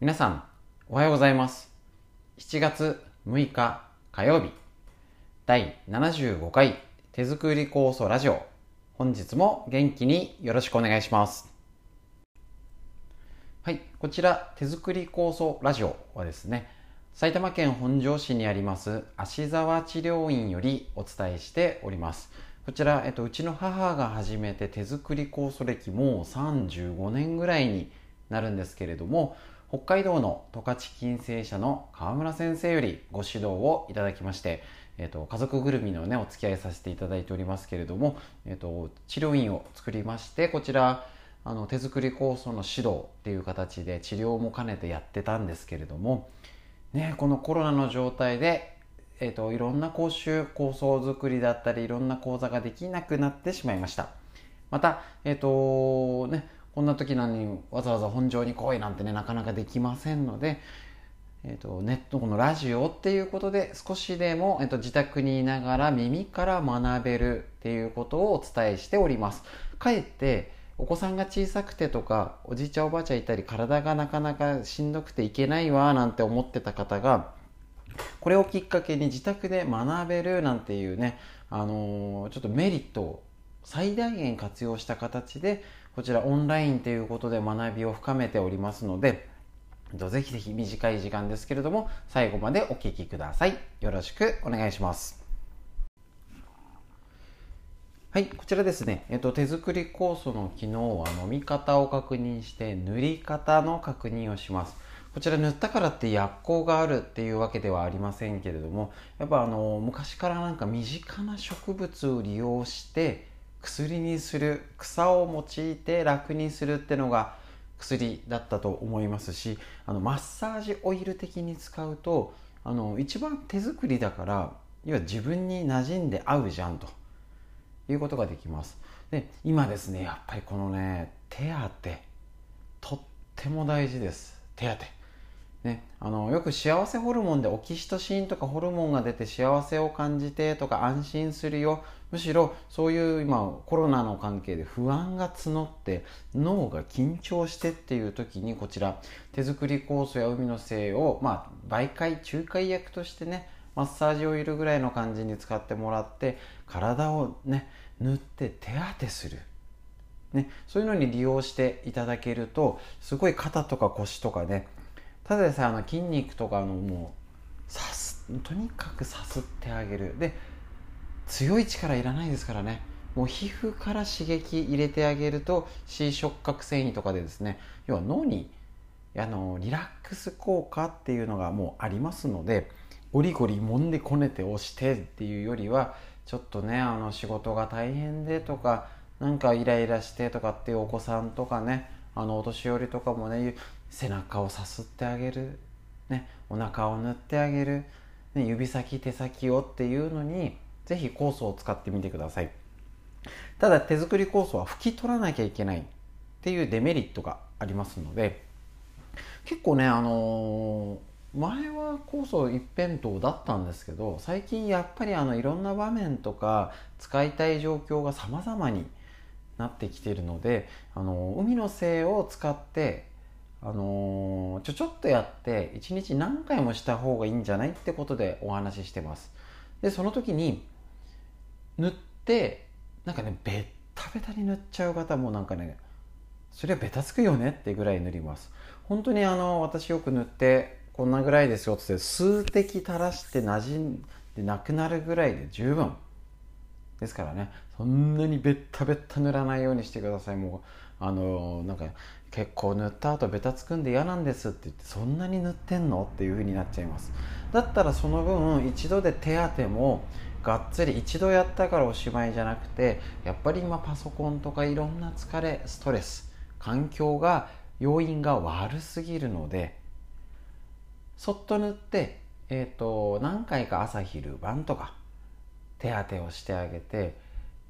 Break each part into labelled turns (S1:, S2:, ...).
S1: 皆さん、おはようございます。7月6日火曜日、第75回手作り酵素ラジオ。本日も元気によろしくお願いします。はい、こちら手作り酵素ラジオはですね、埼玉県本庄市にあります芦沢治療院よりお伝えしております。こちら、えっと、うちの母が始めて手作り酵素歴もう35年ぐらいになるんですけれども、北海道の十勝金星社の川村先生よりご指導をいただきまして、えっと、家族ぐるみのね、お付き合いさせていただいておりますけれども、えっと、治療院を作りまして、こちら、あの手作り酵素の指導っていう形で治療も兼ねてやってたんですけれども、ね、このコロナの状態で、えーと、いろんな講習構想作りだったりいろんな講座ができなくなってしまいました。また、え、ー、とね、こんな時なのにわざわざ本庄に来いなんてねなかなかできませんので、えーと、ネットこのラジオっていうことで少しでも、えーと自宅にいながら耳から学べるっていうことをお伝えしております。かえってお子さんが小さくてとかおじいちゃんおばあちゃんいたり体がなかなかしんどくていけないわなんて思ってた方がこれをきっかけに自宅で学べるなんていうね、あのー、ちょっとメリットを最大限活用した形でこちらオンラインということで学びを深めておりますのでぜひぜひ短い時間ですけれども最後までお聴きください。よろしくお願いします。はい、こちらですね、えっと、手作り酵素の機能は飲み方を確認して塗り方の確認をします。こちら塗ったからって薬効があるっていうわけではありませんけれども、やっぱあの、昔からなんか身近な植物を利用して薬にする、草を用いて楽にするってのが薬だったと思いますし、あの、マッサージオイル的に使うと、あの、一番手作りだから、要は自分に馴染んで合うじゃんと。いうことができます。で今ですねやっぱりこのね手当とっても大事です。手当ね、あのよく幸せホルモンでオキシトシンとかホルモンが出て幸せを感じてとか安心するよ。むしろそういう今コロナの関係で不安が募って脳が緊張してっていう時にこちら手作り酵素や海の精を、まあ、媒介仲介役としてねマッサージオイルぐらいの感じに使ってもらって体をね塗って手当てする、ね、そういうのに利用していただけるとすごい肩とか腰とかねただでさえあの筋肉とかのもうさすとにかくさすってあげる。で強い力いらないですからね。もう皮膚から刺激入れてあげると C 触覚繊維とかでですね要は脳にあのリラックス効果っていうのがもうありますのでゴリゴリ揉んでこねて押してっていうよりはちょっとねあの仕事が大変でとかなんかイライラしてとかっていうお子さんとかねあのお年寄りとかもね背中をさすってあげる、ね、お腹を塗ってあげる、ね、指先手先をっていうのにぜひ酵素を使ってみてください。ただ手作り酵素は拭き取らなきゃいけないっていうデメリットがありますので結構ねあのー前は酵素一辺倒だったんですけど最近やっぱりあのいろんな場面とか使いたい状況が様々になってきてるのであの海の精を使ってあのちょちょっとやって1日何回もした方がいいんじゃないってことでお話ししてます。でその時に塗ってなんかねベッタベタに塗っちゃう方もなんかねそれはベタつくよねってぐらい塗ります。本当にあの私よく塗ってこんなぐらいですよって数滴垂らして馴染んでなくなるぐらいで十分。ですからねそんなにベッタベッタ塗らないようにしてください。もうあのなんか結構塗った後ベタつくんで嫌なんですって言ってそんなに塗ってんのっていう風になっちゃいます。だったらその分一度で手当てもがっつり一度やったからおしまいじゃなくてやっぱり今パソコンとかいろんな疲れストレス環境が要因が悪すぎるのでそっと塗って、えーと、何回か朝昼晩とか手当てをしてあげて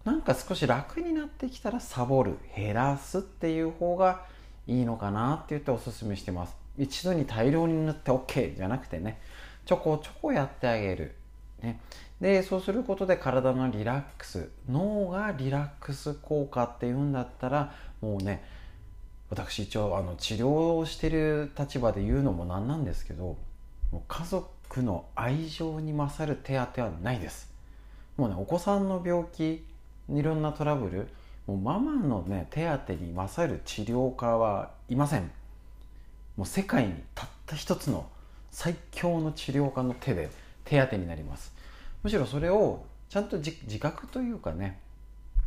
S1: なんか少し楽になってきたらサボる減らすっていう方がいいのかなって言っておすすめしてます。一度に大量に塗って OK じゃなくてねちょこちょこやってあげる、ね、でそうすることで体のリラックス脳がリラックス効果っていうんだったらもうね私一応あの治療をしてる立場で言うのもなんなんですけどもう家族の愛情に勝る手当はないです。もうねお子さんの病気いろんなトラブルもうママのね手当に勝る治療家はいません。もう世界にたった一つの最強の治療家の手で手当になります。むしろそれをちゃんと自覚というかね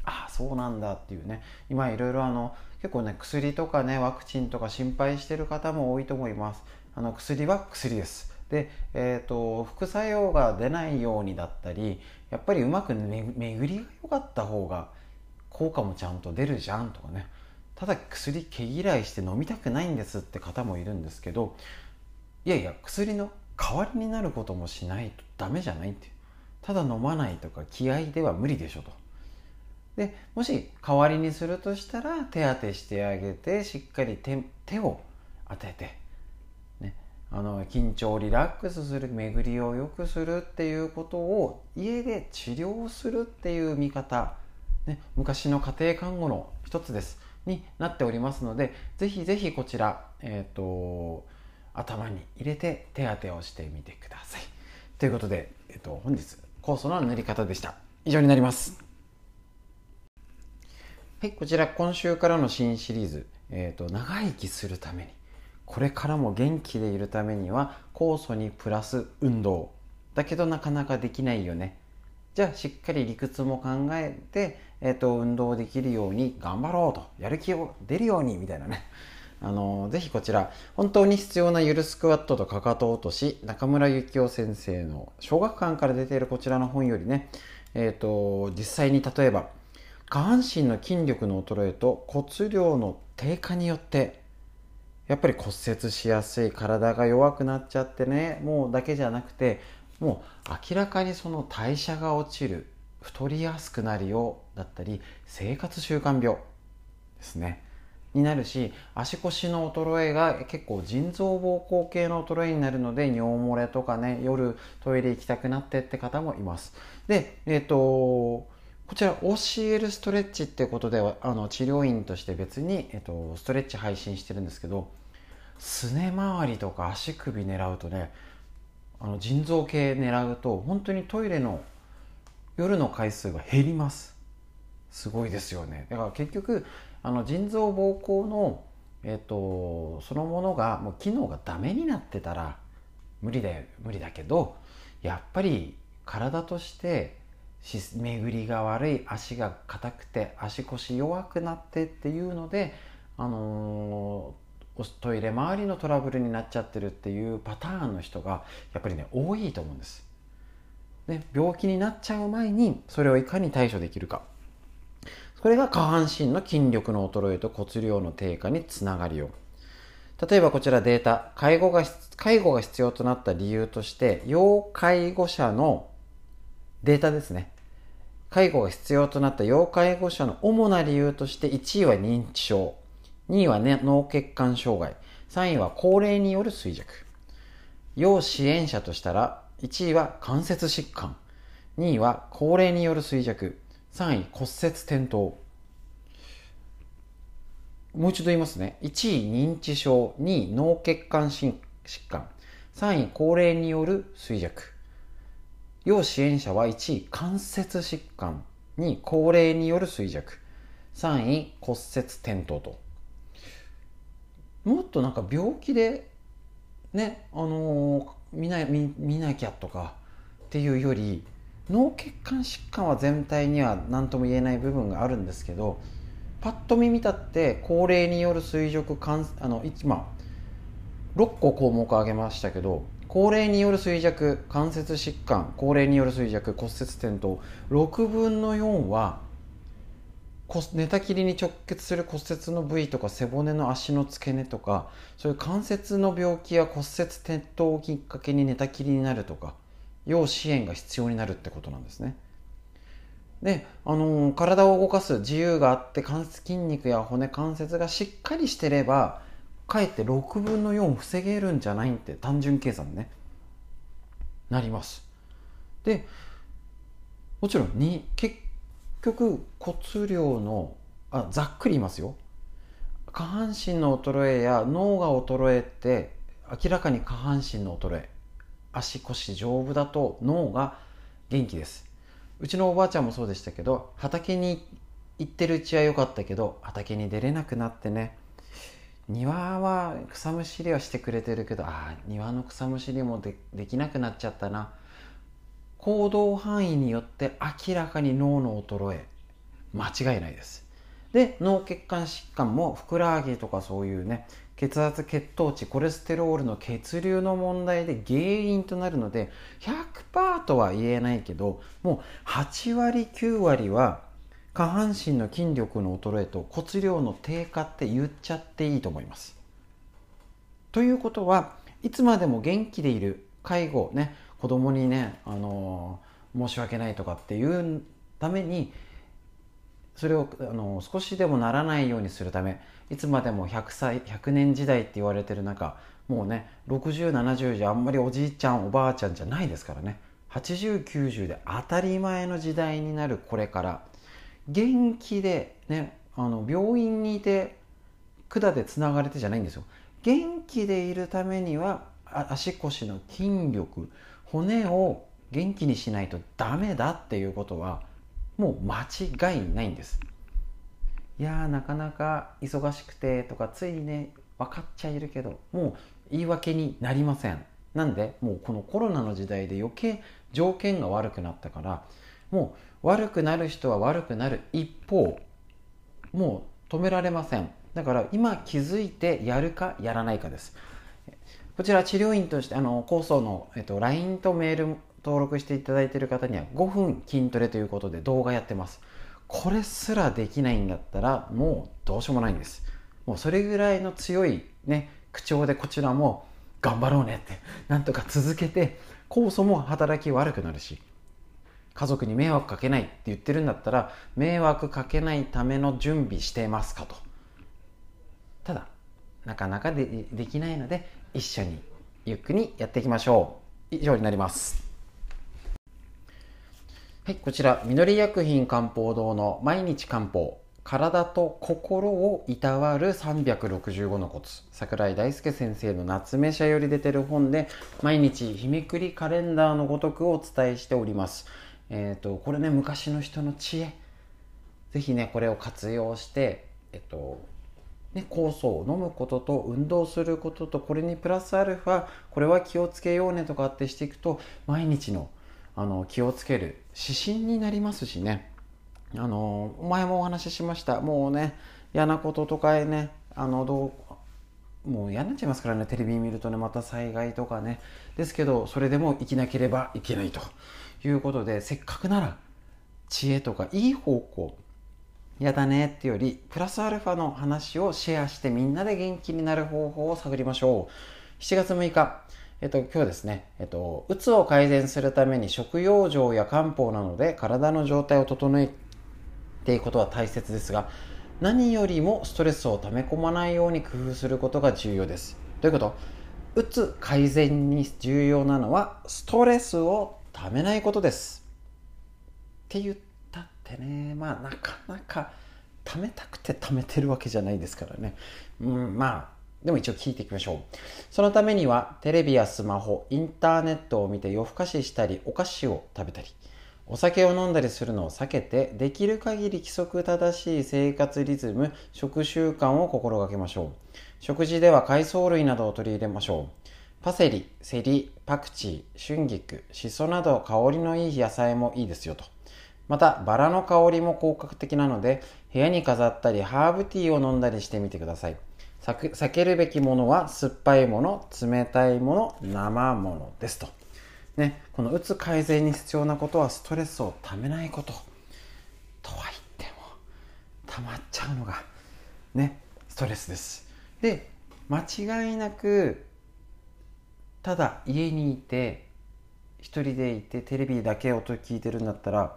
S1: ああそうなんだっていうね。今いろいろあの結構ね薬とかねワクチンとか心配してる方も多いと思います。あの薬は薬です。で、えーと、副作用が出ないようにだったりやっぱりうまく巡りが良かった方が効果もちゃんと出るじゃんとかね。ただ薬毛嫌いして飲みたくないんですって方もいるんですけどいやいや薬の代わりになることもしないとダメじゃないってただ飲まないとか気合では無理でしょと。でもし代わりにするとしたら手当てしてあげてしっかり手手を当てて、ね、あの緊張リラックスする巡りを良くするっていうことを家で治療するっていう見方、ね、昔の家庭看護の一つですになっておりますのでぜひぜひこちら、えーと、頭に入れて手当てをしてみてください。ということで、えーと、本日酵素の塗り方でした。以上になります。はい、こちら今週からの新シリーズ、えーと、長生きするためにこれからも元気でいるためには酵素にプラス運動だけどなかなかできないよねじゃあしっかり理屈も考えて、えーと、運動できるように頑張ろうとやる気を出るようにみたいなね。あのぜひこちら本当に必要なゆるスクワットとかかと落とし中村幸雄先生の小学館から出ているこちらの本よりねえーと実際に例えば下半身の筋力の衰えと骨量の低下によってやっぱり骨折しやすい体が弱くなっちゃってねもうだけじゃなくてもう明らかにその代謝が落ちる太りやすくなるよだったり生活習慣病ですね。になるし足腰の衰えが結構腎臓膀胱系の衰えになるので尿漏れとかね夜トイレ行きたくなってって方もいます。でえっ、ー、とこちら OCL ストレッチってことであの治療院として別に、えっと、ストレッチ配信してるんですけどすね周りとか足首狙うとねあの腎臓系狙うと本当にトイレの夜の回数が減ります。すごいですよねだから結局あの腎臓膀胱の、えっと、そのものがもう機能がダメになってたら無理だよ無理だけどやっぱり体として巡りが悪い足が硬くて足腰弱くなってっていうので、あのー、トイレ周りのトラブルになっちゃってるっていうパターンの人がやっぱりね多いと思うんです。ね、病気になっちゃう前にそれをいかに対処できるかそれが下半身の筋力の衰えと骨量の低下につながるよ例えばこちらデータ介護が介護が必要となった理由として要介護者のデータですね。介護が必要となった要介護者の主な理由として1位は認知症、2位は、ね、脳血管障害、3位は高齢による衰弱。要支援者としたら1位は関節疾患、2位は高齢による衰弱、3位骨折転倒。もう一度言いますね。1位認知症、2位脳血管疾患、3位高齢による衰弱。要支援者は1位関節疾患2位高齢による衰弱3位骨折転倒ともっとなんか病気でねあのー、見な見見なきゃとかっていうより脳血管疾患は全体には何とも言えない部分があるんですけどパッと見見たって高齢による衰弱あの今6個項目挙げましたけど高齢による衰弱関節疾患高齢による衰弱骨折転倒6分の4は寝たきりに直結する骨折の部位とか背骨の足の付け根とかそういう関節の病気や骨折転倒をきっかけに寝たきりになるとか要支援が必要になるってことなんですね。で、あのー、体を動かす自由があって関節筋肉や骨関節がしっかりしてればかえって6分の4防げるんじゃないって単純計算ね。なります。でもちろんに結局骨量のあざっくり言いますよ。下半身の衰えや脳が衰えて明らかに下半身の衰え。足腰丈夫だと脳が元気です。うちのおばあちゃんもそうでしたけど畑に行ってるうちは良かったけど畑に出れなくなってね庭は草むしりはしてくれてるけどああ庭の草むしりもでできなくなっちゃったな。行動範囲によって明らかに脳の衰え間違いないです。で脳血管疾患もふくらはぎとかそういうね血圧血糖値コレステロールの血流の問題で原因となるので100%とは言えないけどもう8割9割は下半身の筋力の衰えと骨量の低下って言っちゃっていいと思います。ということはいつまでも元気でいる介護ね子供にね、あの申し訳ないとかっていうためにそれをあの少しでもならないようにするためいつまでも100歳100年時代って言われてる中もうね6070じゃあんまりおじいちゃんおばあちゃんじゃないですからね。8090で当たり前の時代になるこれから元気でねあの病院にいて管でつながれてじゃないんですよ。元気でいるためには足腰の筋力骨を元気にしないとダメだっていうことはもう間違いないんです。いやーなかなか忙しくてとかついね分かっちゃいるけどもう言い訳になりません。なんでもうこのコロナの時代で余計条件が悪くなったからもう悪くなる人は悪くなる一方もう止められません。だから今気づいてやるかやらないかです。こちら治療院としてあの構想の、えっと、LINE とメール登録していただいている方には5分筋トレということで動画やってます。これすらできないんだったらもうどうしようもないんです。もうそれぐらいの強いね口調でこちらも頑張ろうねってなんとか続けて酵素も働き悪くなるし家族に迷惑かけないって言ってるんだったら迷惑かけないための準備してますかと。ただなかなかでできないので一緒にゆっくりやっていきましょう。以上になります。はいこちらみのり薬品漢方堂の毎日漢方体と心をいたわる365のコツ桜井大輔先生の夏目社より出てる本で毎日日めくりカレンダーのごとくお伝えしておりますえっ、ー、と、これね、昔の人の知恵。ぜひね、これを活用して、えっと、ね、酵素を飲むことと運動することとこれにプラスアルファこれは気をつけようねとかってしていくと毎日のあの気をつける指針になりますしね。あの前もお話ししました。もうね嫌なこととかへねあのどうもう嫌になっちゃいますからね。テレビ見るとねまた災害とかね。ですけどそれでも生きなければいけないと。いうことでせっかくなら知恵とかいい方向やだねってよりプラスアルファの話をシェアしてみんなで元気になる方法を探りましょう。7月6日えっと、今日ですね、えっと、うつを改善するために食用状や漢方などで体の状態を整えていくことは大切ですが、何よりもストレスを溜め込まないように工夫することが重要です。どういうこと？うつ改善に重要なのはストレスを貯めないことです。って言ったってねまあなかなか貯めたくて貯めてるわけじゃないですからね。うんまあでも一応聞いていきましょう。そのためにはテレビやスマホ、インターネットを見て夜更かししたりお菓子を食べたりお酒を飲んだりするのを避けてできる限り規則正しい生活リズム、食習慣を心がけましょう。食事では海藻類などを取り入れましょう。パセリ、セリ、パクチー、春菊、シソなど香りのいい野菜もいいですよと。また、バラの香りも効果的なので、部屋に飾ったりハーブティーを飲んだりしてみてください。避けるべきものは酸っぱいもの、冷たいもの、生ものですと。ね、このうつ改善に必要なことはストレスをためないこと。とは言っても、溜まっちゃうのが、ね、ストレスです。で、間違いなくただ家にいて一人でいてテレビだけ音聞いてるんだったら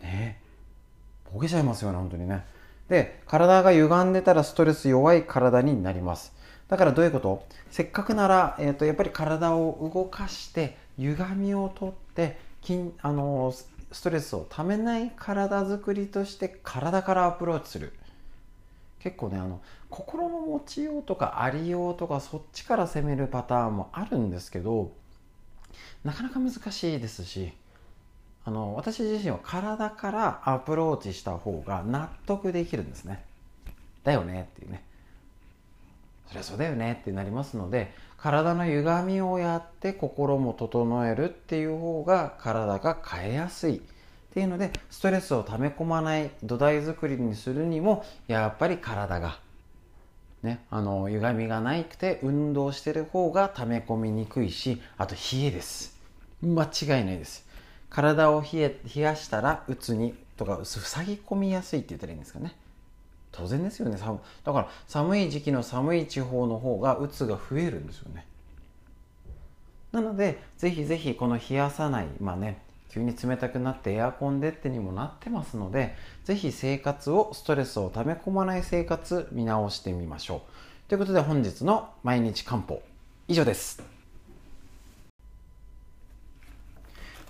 S1: ねボケちゃいますよね本当にねで体が歪んでたらストレス弱い体になります。だからどういうこと？せっかくなら、えーと、やっぱり体を動かして歪みを取って筋あのストレスをためない体づくりとして体からアプローチする。結構ねあの心の持ちようとかありようとかそっちから攻めるパターンもあるんですけどなかなか難しいですしあの私自身は体からアプローチした方が納得できるんですね。だよねっていうね。そりゃそうだよねってなりますので体の歪みをやって心も整えるっていう方が体が変えやすいっていうのでストレスを溜め込まない土台作りにするにもやっぱり体がねあの歪みがないくて運動してる方が溜め込みにくいしあと冷えです。間違いないです。体を冷え冷やしたらうつにとか塞ぎ込みやすいって言ったらいいんですかね。当然ですよね。寒だから寒い時期の寒い地方の方がうつが増えるんですよね。なのでぜひぜひこの冷やさないまあね急に冷たくなってエアコンでってにもなってますのでぜひ生活をストレスを溜め込まない生活見直してみましょう。ということで本日の毎日漢方以上です。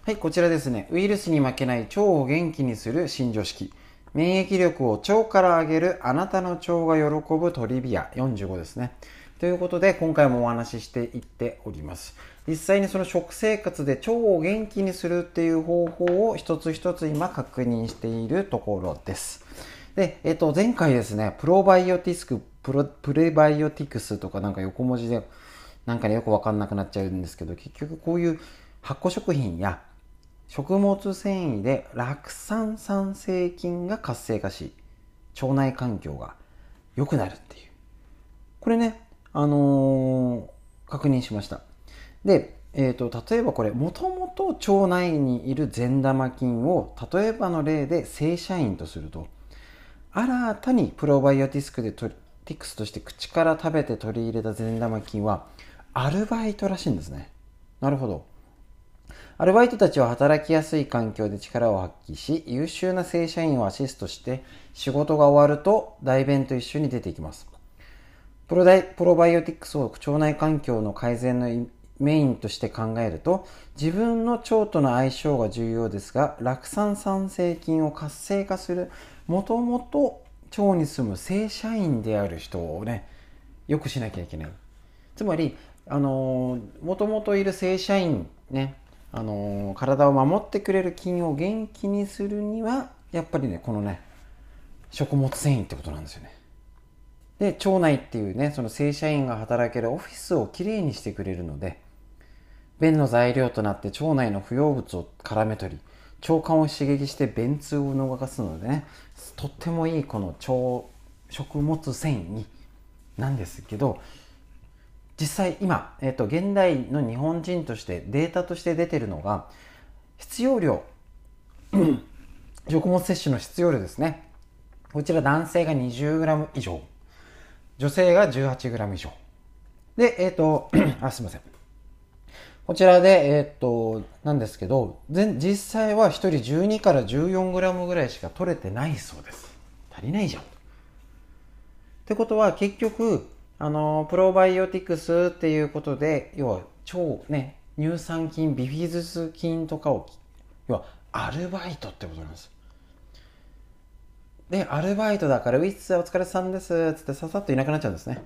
S1: はいこちらですね。ウイルスに負けない腸を元気にする新常識。免疫力を腸から上げるあなたの腸が喜ぶトリビア。45ですね。ということで今回もお話ししていっております。実際にその食生活で腸を元気にするっていう方法を一つ一つ今確認しているところです。で、えっと、前回ですね、プロバイオティスク、プロプレバイオティクスとかなんか横文字でなんかね、よくわかんなくなっちゃうんですけど、結局こういう発酵食品や食物繊維で酪酸酸性菌が活性化し、腸内環境が良くなるっていう。これね、あのー、確認しました。で、えーと、例えばこれもともと腸内にいる善玉菌を例えばの例で正社員とすると新たにプロバイオティスクでティクスとして口から食べて取り入れた善玉菌はアルバイトらしいんですねなるほどアルバイトたちは働きやすい環境で力を発揮し優秀な正社員をアシストして仕事が終わると代弁と一緒に出ていきます。プロプロバイオティクスを腸内環境の改善のメインとして考えると自分の腸との相性が重要ですが酪酸酸性菌を活性化するもともと腸に住む正社員である人をねよくしなきゃいけない。つまりあのもともといる正社員ねあの体を守ってくれる菌を元気にするにはやっぱりねこのね食物繊維ってことなんですよね。で腸内っていうねその正社員が働けるオフィスをきれいにしてくれるので便の材料となって腸内の不要物を絡め取り腸管を刺激して便通を動かすのでねとってもいいこの腸食物繊維になんですけど実際今、えーと、現代の日本人としてデータとして出てるのが必要量。食物摂取の必要量ですね。こちら男性が 20g 以上。女性が 18g 以上。でえっ、と あすいません。こちらで、えー、っと、なんですけど、実際は1人12から 14g ぐらいしか取れてないそうです。足りないじゃん。ってことは結局、あの、プロバイオティクスっていうことで、要は超ね、乳酸菌、ビフィズス菌とかを、要はアルバイトってことなんです。で、アルバイトだから、ウィッツお疲れさんです、っつってささっといなくなっちゃうんですね。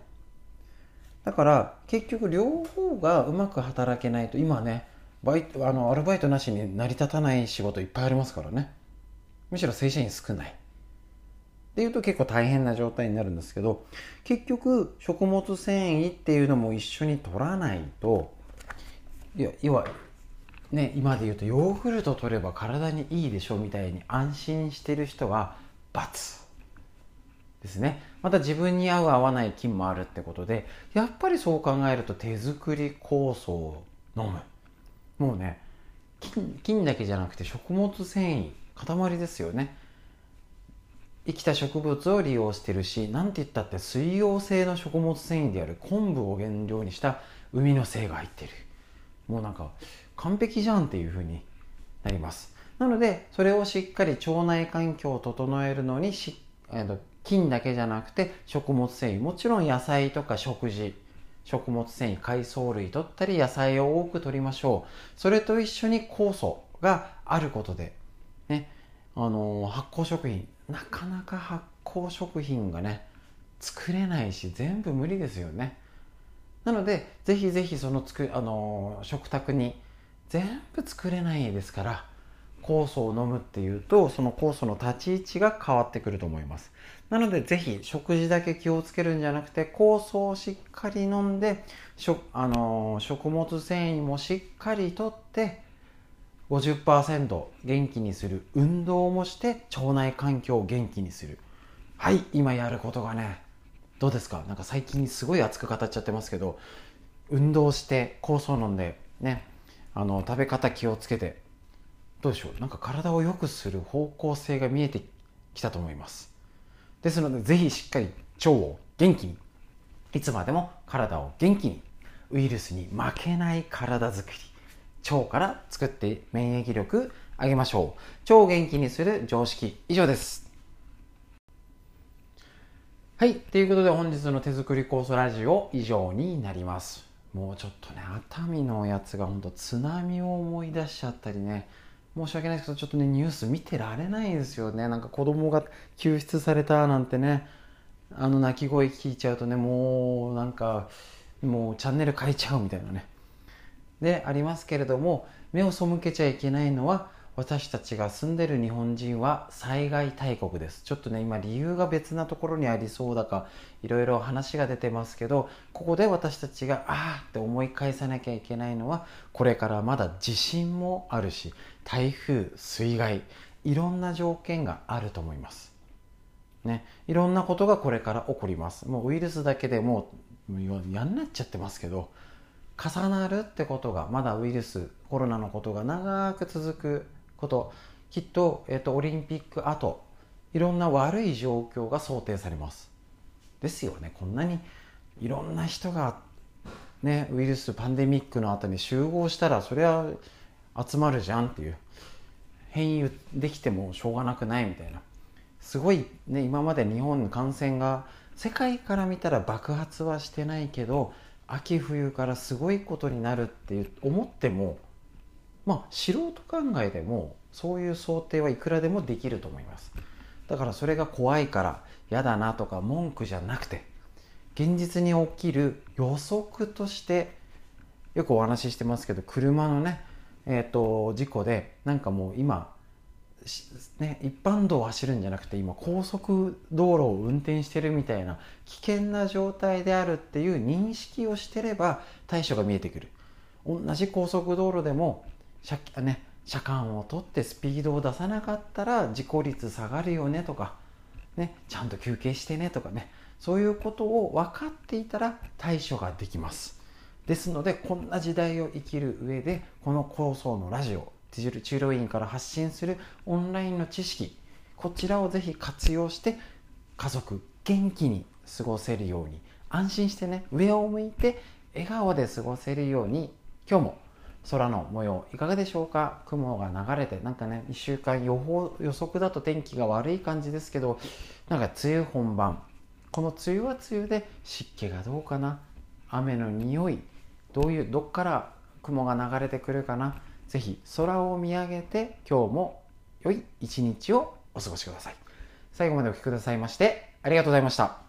S1: だから結局両方がうまく働けないと今ねバイトあのアルバイトなしに成り立たない仕事いっぱいありますからねむしろ正社員少ないっていうと結構大変な状態になるんですけど結局食物繊維っていうのも一緒に取らないといや要はね今で言うとヨーグルト取れば体にいいでしょみたいに安心してる人は×ですね。また自分に合う合わない菌もあるってことでやっぱりそう考えると手作り酵素を飲む。もうね菌菌だけじゃなくて食物繊維塊ですよね。生きた植物を利用してるし何て言ったって水溶性の食物繊維である昆布を原料にした海の精が入ってる。もうなんか完璧じゃんっていう風になります。なのでそれをしっかり腸内環境を整えるのにし、えー、菌だけじゃなくて食物繊維もちろん野菜とか食事食物繊維海藻類取ったり野菜を多く取りましょう。それと一緒に酵素があることでねあの、発酵食品なかなか発酵食品がね作れないし全部無理ですよね。なのでぜひぜひそのつくあの食卓に全部作れないですから酵素を飲むっていうとその酵素の立ち位置が変わってくると思います。なのでぜひ食事だけ気をつけるんじゃなくて酵素をしっかり飲んで食あの食物繊維もしっかりとって50%元気にする。運動もして腸内環境を元気にする。はい今やることがねどうですか？なんか最近すごい熱く語っちゃってますけど運動して酵素飲んでねあの食べ方気をつけてどうでしょう？なんか体を良くする方向性が見えてきたと思います。ですのでぜひしっかり腸を元気にいつまでも体を元気にウイルスに負けない体づくり。腸から作って免疫力上げましょう。腸を元気にする常識。以上です。はい。ということで本日の手作り酵素ラジオ以上になります。もうちょっとね熱海のやつが本当津波を思い出しちゃったりね。申し訳ないですけどちょっとねニュース見てられないですよね。なんか子供が救出されたなんてね。あの泣き声聞いちゃうとねもうなんかもうチャンネル変えちゃうみたいなね。でありますけれども目を背けちゃいけないのは私たちが住んでる日本人は災害大国です。ちょっとね今理由が別なところにありそうだかいろいろ話が出てますけどここで私たちがああって思い返さなきゃいけないのはこれからまだ地震もあるし台風水害いろんな条件があると思います。ねいろんなことがこれから起こります。もうウイルスだけでもうやんなっちゃってますけど重なるってことがまだウイルスコロナのことが長く続くこときっと、えっと、オリンピック後いろんな悪い状況が想定されます。ですよね。こんなにいろんな人がねウイルスパンデミックの後に集合したらそれは集まるじゃんっていう。変異できてもしょうがなくないみたいな。すごいね今まで日本の感染が世界から見たら爆発はしてないけど秋冬からすごいことになるって思ってもまあ素人考えでもそういう想定はいくらでもできると思います。だからそれが怖いから嫌だなとか文句じゃなくて現実に起きる予測としてよくお話ししてますけど車のねえーと、事故でなんかもう今、ね、一般道を走るんじゃなくて今高速道路を運転してるみたいな危険な状態であるっていう認識をしてれば対処が見えてくる。同じ高速道路でも車,、ね、車間を取ってスピードを出さなかったら事故率下がるよねとか、ね、ちゃんと休憩してねとかねそういうことを分かっていたら対処ができます。ですのでこんな時代を生きる上でこの構想のラジオ治療院から発信するオンラインの知識こちらをぜひ活用して家族元気に過ごせるように安心してね上を向いて笑顔で過ごせるように今日も空の模様いかがでしょうか？雲が流れてなんかね1週間予報予測だと天気が悪い感じですけどなんか梅雨本番。この梅雨は梅雨で湿気がどうかな？雨の匂いどういうどっから雲が流れてくるかな？是非空を見上げて今日も良い一日をお過ごしください。最後までお聴きくださいましてありがとうございました。